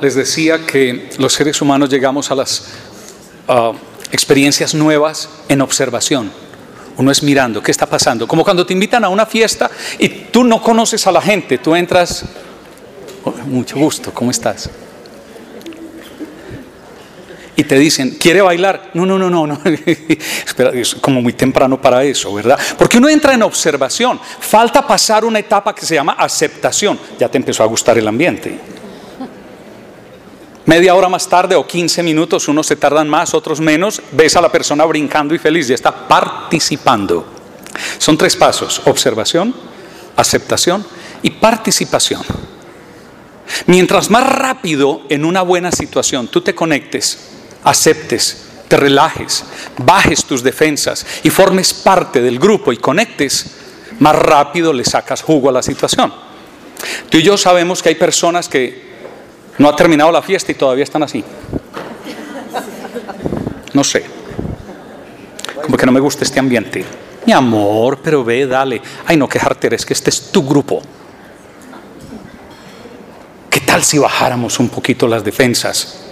les decía que los seres humanos llegamos a las experiencias nuevas en observación. Uno es mirando, ¿qué está pasando? Como cuando te invitan a una fiesta y tú no conoces a la gente, tú entras, oh, mucho gusto, ¿cómo estás? Y te dicen, ¿quiere bailar? No, no, no, no, no. Espera, es como muy temprano para eso, ¿verdad? Porque uno entra en observación. Falta pasar una etapa que se llama aceptación. Ya te empezó a gustar el ambiente. Media hora más tarde o 15 minutos, unos se tardan más, otros menos, ves a la persona brincando y feliz, ya está participando. Son tres pasos, observación, aceptación y participación. Mientras más rápido en una buena situación tú te conectes, aceptes, te relajes, bajes tus defensas y formes parte del grupo y conectes, más rápido le sacas jugo a la situación. Tú y yo sabemos que hay personas que no ha terminado la fiesta y todavía están así. No sé. Como que no me gusta este ambiente. Mi amor, pero ve, dale. Ay, no quejarte, es que este es tu grupo. ¿Qué tal si bajáramos un poquito las defensas?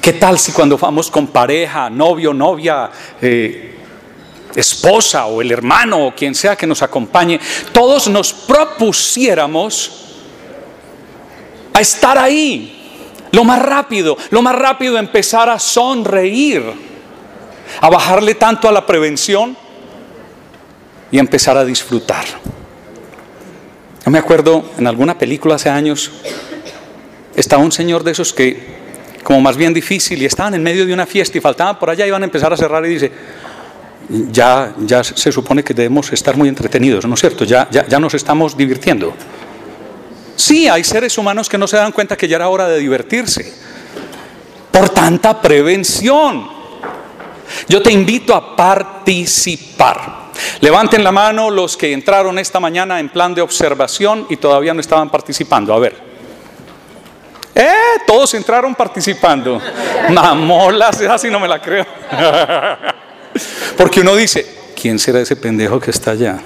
¿Qué tal si cuando vamos con pareja, novio, novia, eh, esposa o el hermano o quien sea que nos acompañe, todos nos propusiéramos a estar ahí. Lo más rápido, lo más rápido empezar a sonreír, a bajarle tanto a la prevención y empezar a disfrutar. Yo me acuerdo en alguna película hace años, estaba un señor de esos que, como más bien difícil, y estaban en medio de una fiesta y faltaban por allá, iban a empezar a cerrar y dice, ya, ya se supone que debemos estar muy entretenidos, ¿no es cierto? Ya, ya, ya nos estamos divirtiendo. Sí, hay seres humanos que no se dan cuenta que ya era hora de divertirse. Por tanta prevención. Yo te invito a participar. Levanten la mano los que entraron esta mañana en plan de observación y todavía no estaban participando. A ver. Eh, todos entraron participando. Mamolas, así no me la creo. Porque uno dice, ¿quién será ese pendejo que está allá?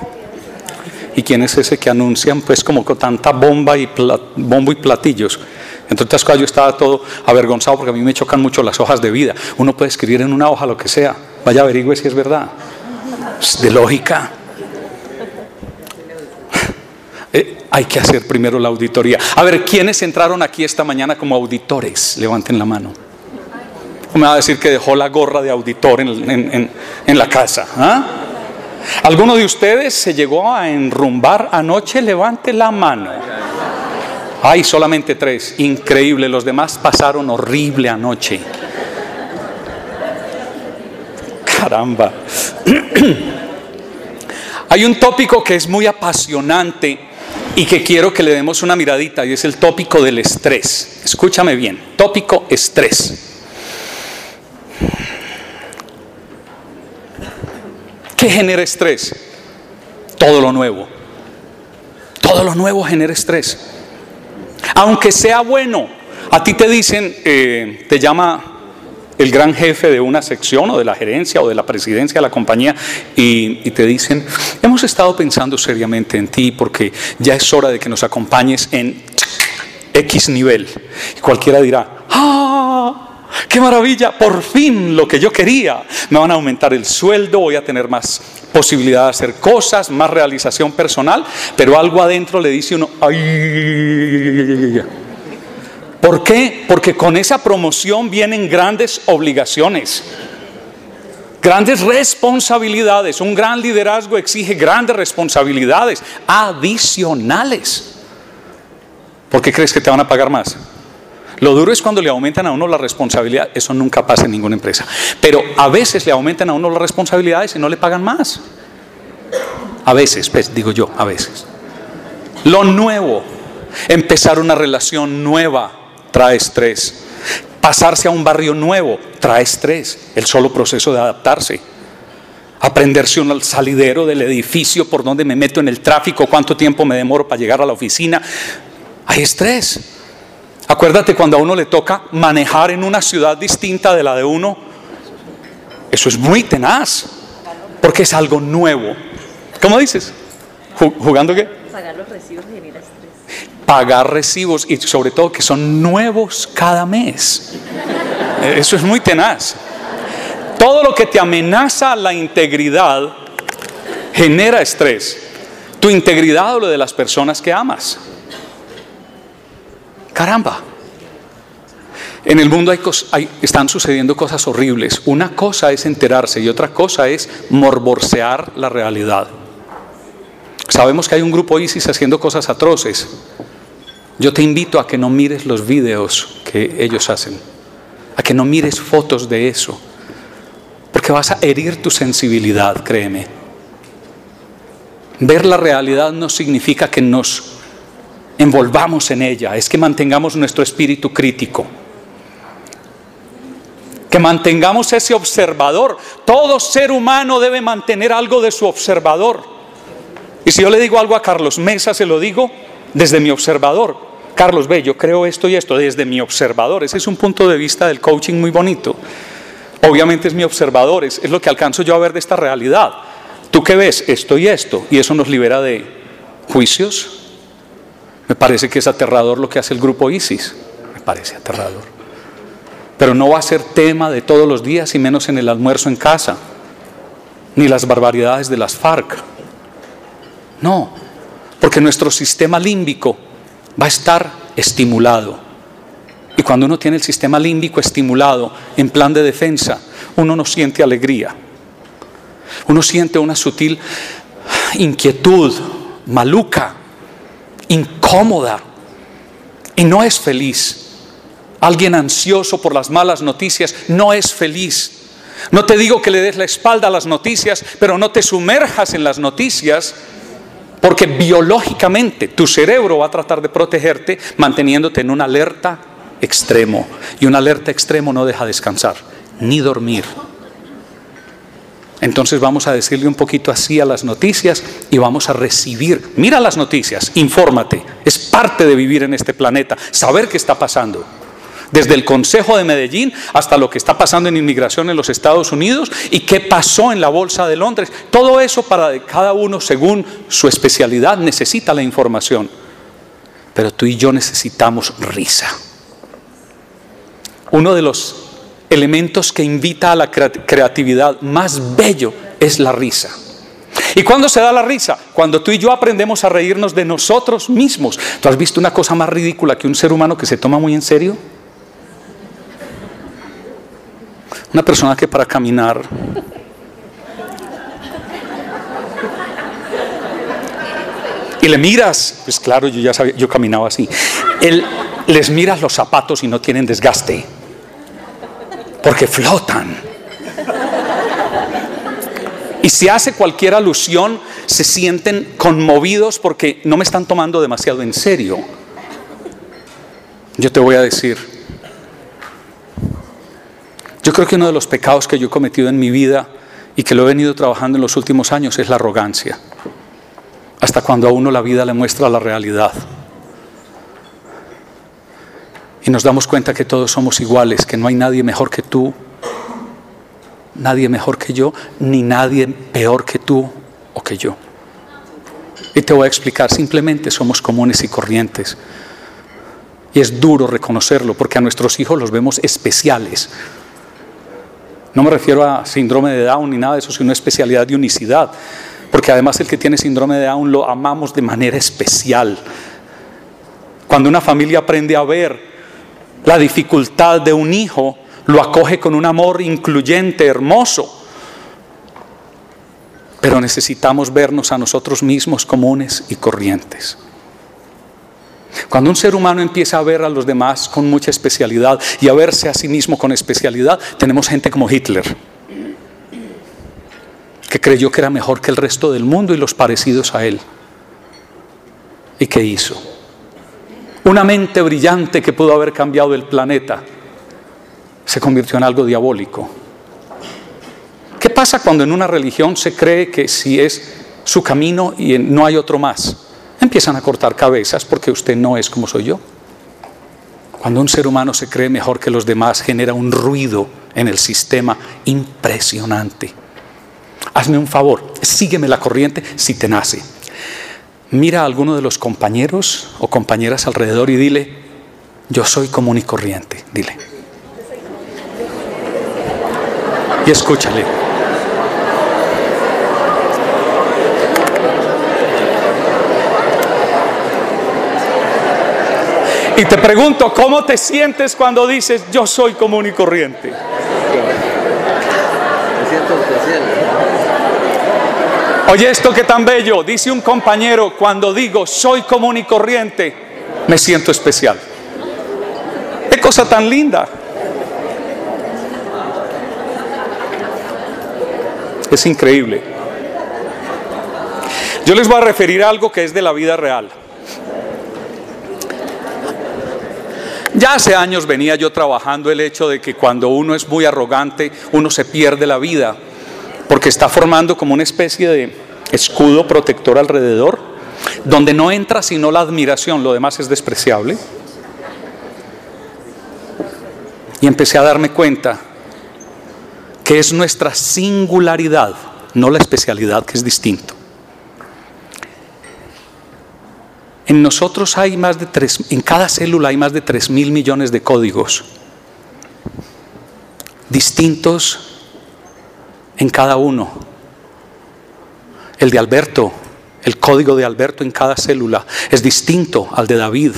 ¿Y quién es ese que anuncian pues como tanta bomba y bombo y platillos? Entonces yo estaba todo avergonzado porque a mí me chocan mucho las hojas de vida. Uno puede escribir en una hoja lo que sea. Vaya averigüe si es verdad. De lógica. Eh, hay que hacer primero la auditoría. A ver, ¿quiénes entraron aquí esta mañana como auditores? Levanten la mano. Me va a decir que dejó la gorra de auditor en, en la casa. ¿ah? ¿Alguno de ustedes se llegó a enrumbar anoche? Levante la mano. Hay solamente tres. Increíble. Los demás pasaron horrible anoche. Caramba. Hay un tópico que es muy apasionante y que quiero que le demos una miradita y es el tópico del estrés. Escúchame bien. Tópico estrés. ¿Qué genera estrés? Todo lo nuevo. Todo lo nuevo genera estrés. Aunque sea bueno, a ti te dicen, eh, te llama el gran jefe de una sección o de la gerencia o de la presidencia de la compañía y, y, te dicen, hemos estado pensando seriamente en ti porque ya es hora de que nos acompañes en X nivel. Y cualquiera dirá. ¡Qué maravilla! Por fin lo que yo quería. Me van a aumentar el sueldo, voy a tener más posibilidad de hacer cosas, más realización personal, pero algo adentro le dice uno, ¡ay! ¿Por qué? Porque con esa promoción vienen grandes obligaciones, grandes responsabilidades. Un gran liderazgo exige grandes responsabilidades adicionales. ¿Por qué crees que te van a pagar más? Lo duro es cuando le aumentan a uno la responsabilidad. Eso nunca pasa en ninguna empresa. Pero a veces le aumentan a uno las responsabilidades y no le pagan más. A veces, pues digo yo, a veces. Lo nuevo, empezar una relación nueva trae estrés. Pasarse a un barrio nuevo trae estrés. El solo proceso de adaptarse. Aprenderse un salidero del edificio por donde me meto en el tráfico, cuánto tiempo me demoro para llegar a la oficina. Hay estrés. Acuérdate cuando a uno le toca manejar en una ciudad distinta de la de uno, eso es muy tenaz, porque es algo nuevo. ¿Cómo dices? ¿Jugando qué? Pagar los recibos genera estrés. pagar recibos y sobre todo que son nuevos cada mes. Eso es muy tenaz. Todo lo que te amenaza la integridad genera estrés. Tu integridad o lo de las personas que amas. Caramba. En el mundo están sucediendo cosas horribles. Una cosa es enterarse y otra cosa es morborsear la realidad. Sabemos que hay un grupo ISIS haciendo cosas atroces. Yo te invito a que no mires los videos que ellos hacen, a que no mires fotos de eso, porque vas a herir tu sensibilidad, créeme. Ver la realidad no significa que nos envolvamos en ella, es que mantengamos nuestro espíritu crítico que mantengamos ese observador. Todo ser humano debe mantener algo de su observador. Y si yo le digo algo a Carlos Mesa, se lo digo desde mi observador. Carlos, ve, yo creo esto y esto desde mi observador. Ese es un punto de vista del coaching muy bonito. Obviamente es mi observador, es, es lo que alcanzo yo a ver de esta realidad. ¿Tú qué ves? Esto y esto. Y eso nos libera de juicios. Me parece que es aterrador lo que hace el grupo ISIS. Me parece aterrador. Pero no va a ser tema de todos los días y menos en el almuerzo en casa, ni las barbaridades de las FARC. No, porque nuestro sistema límbico va a estar estimulado. Y cuando uno tiene el sistema límbico estimulado en plan de defensa, uno no siente alegría. Uno siente una sutil inquietud, maluca, incómoda, y no es feliz. Alguien ansioso por las malas noticias no es feliz. No te digo que le des la espalda a las noticias, pero no te sumerjas en las noticias porque biológicamente tu cerebro va a tratar de protegerte manteniéndote en una alerta extremo. Y una alerta extremo no deja descansar, ni dormir. Entonces vamos a decirle un poquito así a las noticias y vamos a recibir. Mira las noticias, infórmate. Es parte de vivir en este planeta, saber qué está pasando desde el Consejo de Medellín hasta lo que está pasando en inmigración en los Estados Unidos y qué pasó en la Bolsa de Londres. Todo eso para cada uno, según su especialidad, necesita la información. Pero tú y yo necesitamos risa. Uno de los elementos que invita a la creatividad más bello es la risa. ¿Y cuándo se da la risa? Cuando tú y yo aprendemos a reírnos de nosotros mismos. ¿Tú has visto una cosa más ridícula que un ser humano que se toma muy en serio? Una persona que para caminar y le miras, pues claro, yo ya sabía, yo caminaba así. Él, les miras los zapatos y no tienen desgaste, porque flotan. Y si hace cualquier alusión, se sienten conmovidos porque no me están tomando demasiado en serio. Yo te voy a decir, yo creo que uno de los pecados que yo he cometido en mi vida y que lo he venido trabajando en los últimos años es la arrogancia. Hasta cuando a uno la vida le muestra la realidad. Y nos damos cuenta que todos somos iguales, que no hay nadie mejor que tú, nadie mejor que yo, ni nadie peor que tú o que yo. Y te voy a explicar, simplemente somos comunes y corrientes. Y es duro reconocerlo porque a nuestros hijos los vemos especiales. No me refiero a síndrome de Down ni nada de eso, sino especialidad de unicidad. Porque además el que tiene síndrome de Down lo amamos de manera especial. Cuando una familia aprende a ver la dificultad de un hijo, lo acoge con un amor incluyente, hermoso. Pero necesitamos vernos a nosotros mismos comunes y corrientes. Cuando un ser humano empieza a ver a los demás con mucha especialidad y a verse a sí mismo con especialidad, tenemos gente como Hitler, que creyó que era mejor que el resto del mundo y los parecidos a él. ¿Y qué hizo? Una mente brillante que pudo haber cambiado el planeta se convirtió en algo diabólico. ¿Qué pasa cuando en una religión se cree que si es su camino y no hay otro más? empiezan a cortar cabezas porque usted no es como soy yo. Cuando un ser humano se cree mejor que los demás, genera un ruido en el sistema impresionante. Hazme un favor, sígueme la corriente si te nace. Mira a alguno de los compañeros o compañeras alrededor y dile, yo soy común y corriente, dile. Y escúchale. Y te pregunto, ¿cómo te sientes cuando dices, yo soy común y corriente? Oye, esto que tan bello, dice un compañero, cuando digo soy común y corriente, me siento especial. Qué cosa tan linda. Es increíble. Yo les voy a referir a algo que es de la vida real. Ya hace años venía yo trabajando el hecho de que cuando uno es muy arrogante, uno se pierde la vida, porque está formando como una especie de escudo protector alrededor, donde no entra sino la admiración, lo demás es despreciable. Y empecé a darme cuenta que es nuestra singularidad, no la especialidad, que es distinto. En nosotros hay más de tres, en cada célula hay más de tres mil millones de códigos distintos en cada uno. El de Alberto, el código de Alberto en cada célula es distinto al de David,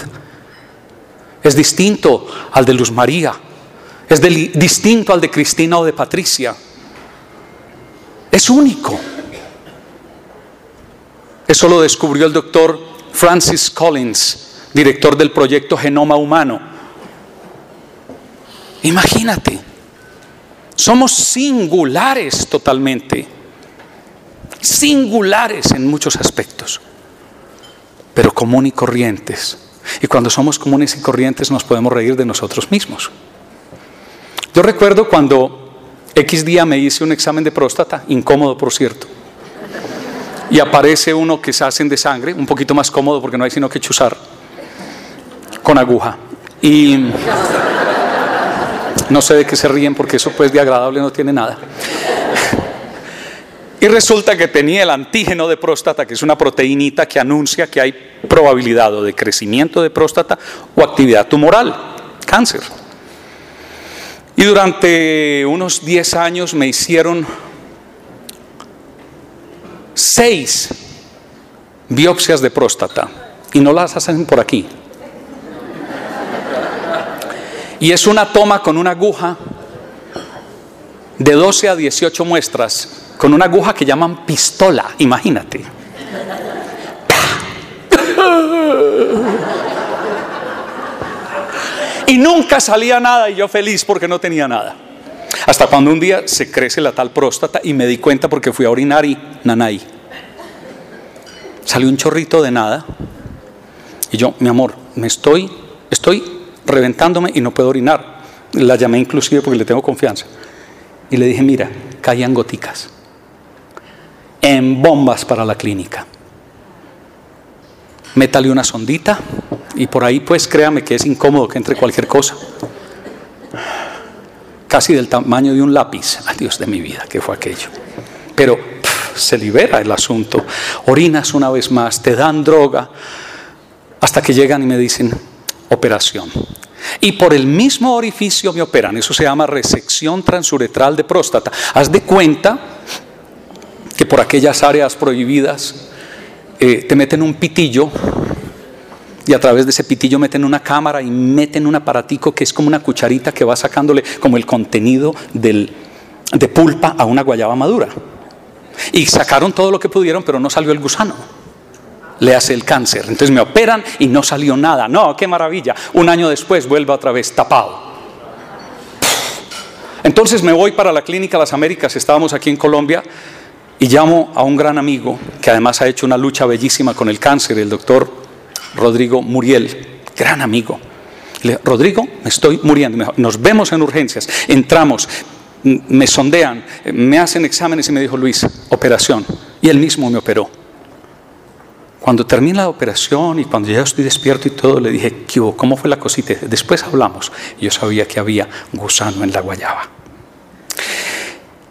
es distinto al de Luz María, es distinto al de Cristina o de Patricia. Es único. Eso lo descubrió el doctor Francis Collins, director del proyecto Genoma Humano. Imagínate, somos singulares totalmente, singulares en muchos aspectos, pero común y corrientes. Y cuando somos comunes y corrientes nos podemos reír de nosotros mismos. Yo recuerdo cuando X día me hice un examen de próstata, incómodo por cierto y aparece uno que se hacen de sangre, un poquito más cómodo porque no hay sino que chuzar con aguja. Y no sé de qué se ríen porque eso pues de agradable no tiene nada. Y resulta que tenía el antígeno de próstata, que es una proteinita que anuncia que hay probabilidad o de crecimiento de próstata o actividad tumoral, cáncer. Y durante unos 10 años me hicieron seis biopsias de próstata y no las hacen por aquí. Y es una toma con una aguja de 12 a 18 muestras, con una aguja que llaman pistola, imagínate. Y nunca salía nada y yo feliz porque no tenía nada. Hasta cuando un día se crece la tal próstata y me di cuenta porque fui a orinar y nanay. Salió un chorrito de nada. Y yo, mi amor, me estoy, estoy reventándome y no puedo orinar. La llamé inclusive porque le tengo confianza. Y le dije, mira, caían goticas en bombas para la clínica. Métale una sondita y por ahí pues créame que es incómodo que entre cualquier cosa casi del tamaño de un lápiz. Ay, Dios de mi vida, ¿qué fue aquello? Pero se libera el asunto. Orinas una vez más, te dan droga, hasta que llegan y me dicen, operación. Y por el mismo orificio me operan. Eso se llama resección transuretral de próstata. Haz de cuenta que por aquellas áreas prohibidas eh, te meten un pitillo y a través de ese pitillo meten una cámara y meten un aparatico que es como una cucharita que va sacándole como el contenido del, de pulpa a una guayaba madura. Y sacaron todo lo que pudieron, pero no salió el gusano. Le hace el cáncer. Entonces me operan y no salió nada. No, qué maravilla. Un año después vuelve otra vez tapado. Entonces me voy para la clínica Las Américas, estábamos aquí en Colombia, y llamo a un gran amigo que además ha hecho una lucha bellísima con el cáncer, el doctor Rodrigo Muriel, gran amigo. Le, Rodrigo, me estoy muriendo. Nos vemos en urgencias, entramos, me sondean, me hacen exámenes y me dijo Luis, operación. Y él mismo me operó. Cuando termina la operación y cuando ya estoy despierto y todo, le dije, ¿cómo fue la cosita? Después hablamos. Yo sabía que había gusano en la guayaba.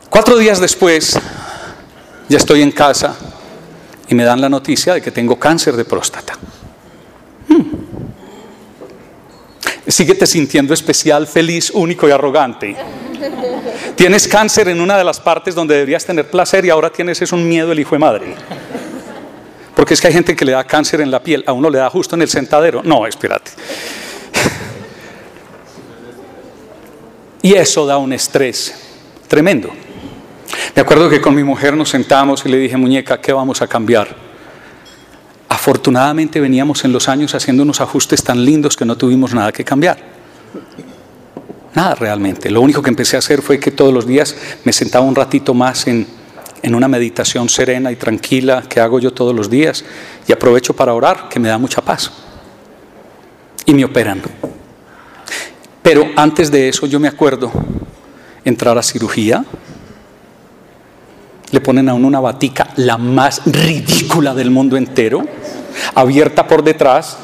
Cuatro días después, ya estoy en casa y me dan la noticia de que tengo cáncer de próstata. Hmm. Síguete sintiendo especial, feliz, único y arrogante. Tienes cáncer en una de las partes donde deberías tener placer y ahora tienes es un miedo el hijo de madre. Porque es que hay gente que le da cáncer en la piel, a uno le da justo en el sentadero. No, espérate. Y eso da un estrés tremendo. Me acuerdo que con mi mujer nos sentamos y le dije, muñeca, ¿qué vamos a cambiar? Afortunadamente veníamos en los años haciendo unos ajustes tan lindos que no tuvimos nada que cambiar. Nada realmente. Lo único que empecé a hacer fue que todos los días me sentaba un ratito más en, en una meditación serena y tranquila que hago yo todos los días y aprovecho para orar, que me da mucha paz. Y me operan. Pero antes de eso yo me acuerdo entrar a cirugía, le ponen a uno una batica, la más ridícula del mundo entero, abierta por detrás,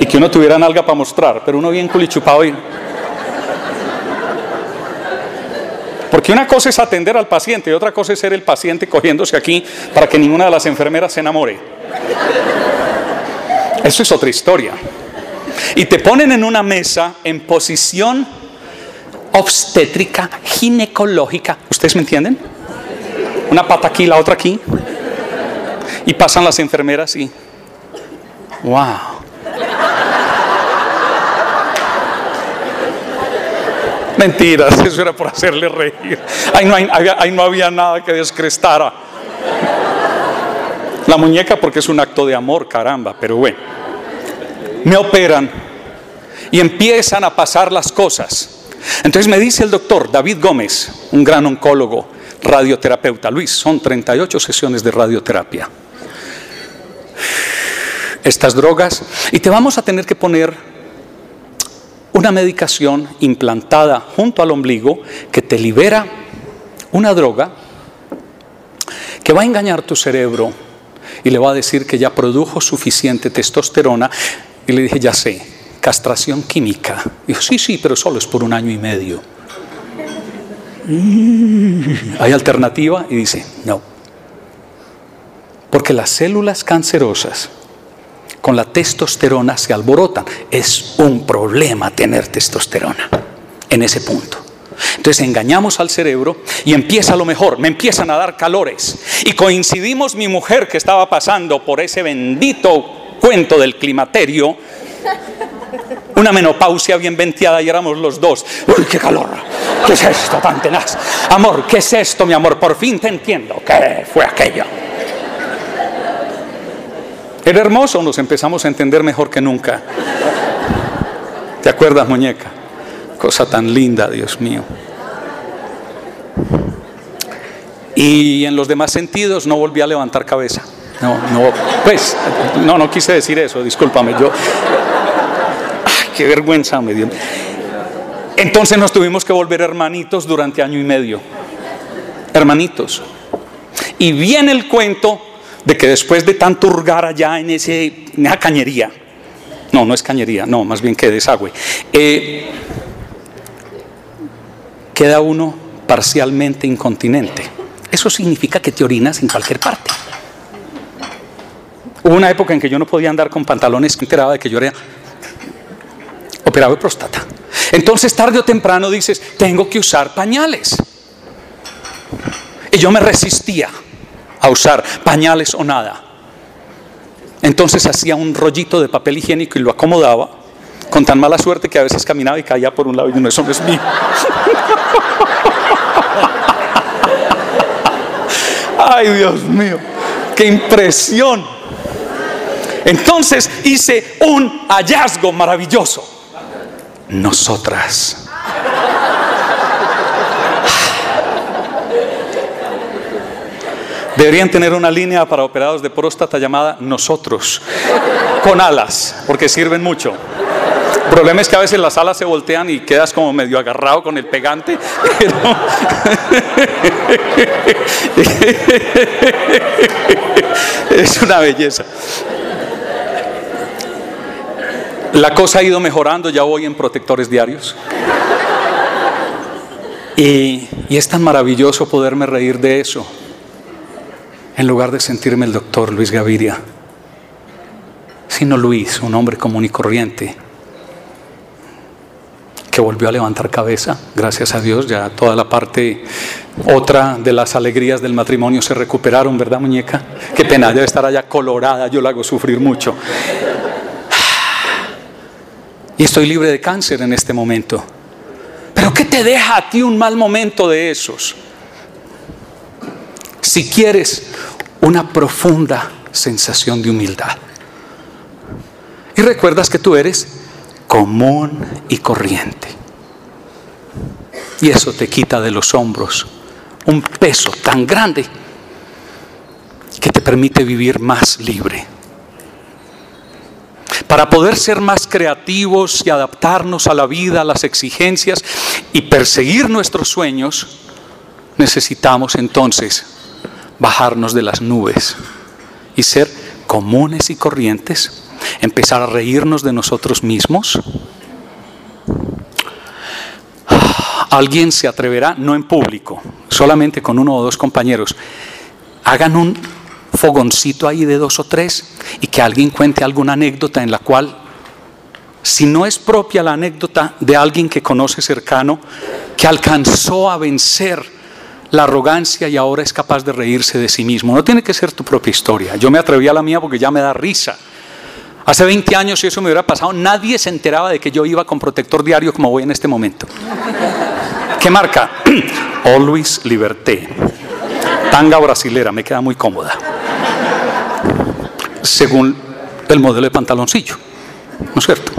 y que uno tuviera nalga para mostrar, pero uno bien culichupado y... Porque una cosa es atender al paciente y otra cosa es ser el paciente cogiéndose aquí para que ninguna de las enfermeras se enamore. Eso es otra historia. Y te ponen en una mesa en posición obstétrica, ginecológica. ¿Ustedes me entienden? Una pata aquí, la otra aquí. Y pasan las enfermeras y... ¡Wow! Mentiras, eso era por hacerle reír. Ahí no, ahí no había nada que descrestara. La muñeca porque es un acto de amor, caramba, pero bueno. Me operan y empiezan a pasar las cosas. Entonces me dice el doctor David Gómez, un gran oncólogo, radioterapeuta, Luis, son 38 sesiones de radioterapia. Estas drogas, y te vamos a tener que poner una medicación implantada junto al ombligo que te libera una droga que va a engañar tu cerebro y le va a decir que ya produjo suficiente testosterona. Y le dije, ya sé, castración química. Dijo, sí, sí, pero solo es por un año y medio. ¿Hay alternativa? Y dice, no. Porque las células cancerosas con la testosterona se alborotan. Es un problema tener testosterona en ese punto. Entonces engañamos al cerebro y empieza lo mejor, me empiezan a dar calores. Y coincidimos mi mujer que estaba pasando por ese bendito cuento del climaterio, una menopausia bien venteada y éramos los dos. ¡Uy, qué calor! ¿Qué es esto tan tenaz? Amor, ¿qué es esto, mi amor? Por fin te entiendo. ¿Qué fue aquello? Era hermoso, nos empezamos a entender mejor que nunca. ¿Te acuerdas, muñeca? Cosa tan linda, Dios mío. Y en los demás sentidos no volví a levantar cabeza. No, no, pues, no, no quise decir eso, discúlpame. Yo, ay, qué vergüenza me dio. Entonces nos tuvimos que volver hermanitos durante año y medio. Hermanitos. Y viene el cuento de que después de tanto hurgar allá en, ese, esa cañería, no, no es cañería, no, más bien que desagüe, eh, queda uno parcialmente incontinente. Eso significa que te orinas en cualquier parte. Hubo una época en que yo no podía andar con pantalones, me enteraba de que yo era operado de próstata. Entonces, tarde o temprano dices, tengo que usar pañales. Y yo me resistía a usar pañales o nada. Entonces hacía un rollito de papel higiénico y lo acomodaba con tan mala suerte que a veces caminaba y caía por un lado y no, eso no es mío. Ay, Dios mío, qué impresión. Entonces hice un hallazgo maravilloso. Nosotras Deberían tener una línea para operados de próstata llamada nosotros, con alas, porque sirven mucho. El problema es que a veces las alas se voltean y quedas como medio agarrado con el pegante. es una belleza. La cosa ha ido mejorando, ya voy en protectores diarios. Y, y es tan maravilloso poderme reír de eso. En lugar de sentirme el doctor Luis Gaviria, sino Luis, un hombre común y corriente, que volvió a levantar cabeza, gracias a Dios, ya toda la parte otra de las alegrías del matrimonio se recuperaron, ¿verdad muñeca? Qué pena, debe estar allá colorada, yo la hago sufrir mucho. Y estoy libre de cáncer en este momento. Pero ¿qué te deja a ti un mal momento de esos? Si quieres una profunda sensación de humildad. Y recuerdas que tú eres común y corriente. Y eso te quita de los hombros un peso tan grande que te permite vivir más libre. Para poder ser más creativos y adaptarnos a la vida, a las exigencias y perseguir nuestros sueños, necesitamos entonces bajarnos de las nubes y ser comunes y corrientes, empezar a reírnos de nosotros mismos. Alguien se atreverá, no en público, solamente con uno o dos compañeros, hagan un fogoncito ahí de dos o tres y que alguien cuente alguna anécdota en la cual, si no es propia la anécdota de alguien que conoce cercano, que alcanzó a vencer la arrogancia y ahora es capaz de reírse de sí mismo. No tiene que ser tu propia historia. Yo me atreví a la mía porque ya me da risa. Hace 20 años, si eso me hubiera pasado, nadie se enteraba de que yo iba con protector diario como voy en este momento. ¿Qué marca? Always Liberté. Tanga brasilera, me queda muy cómoda. Según el modelo de pantaloncillo. ¿No es cierto?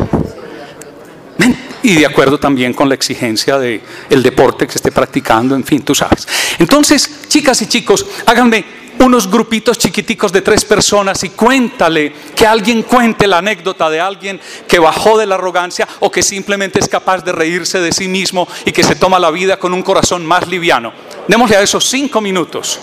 Y de acuerdo también con la exigencia del el deporte que esté practicando, en fin, tú sabes. Entonces, chicas y chicos, háganme unos grupitos chiquiticos de tres personas y cuéntale, que alguien cuente la anécdota de alguien que bajó de la arrogancia o que simplemente es capaz de reírse de sí mismo y que se toma la vida con un corazón más liviano. Démosle a esos cinco minutos.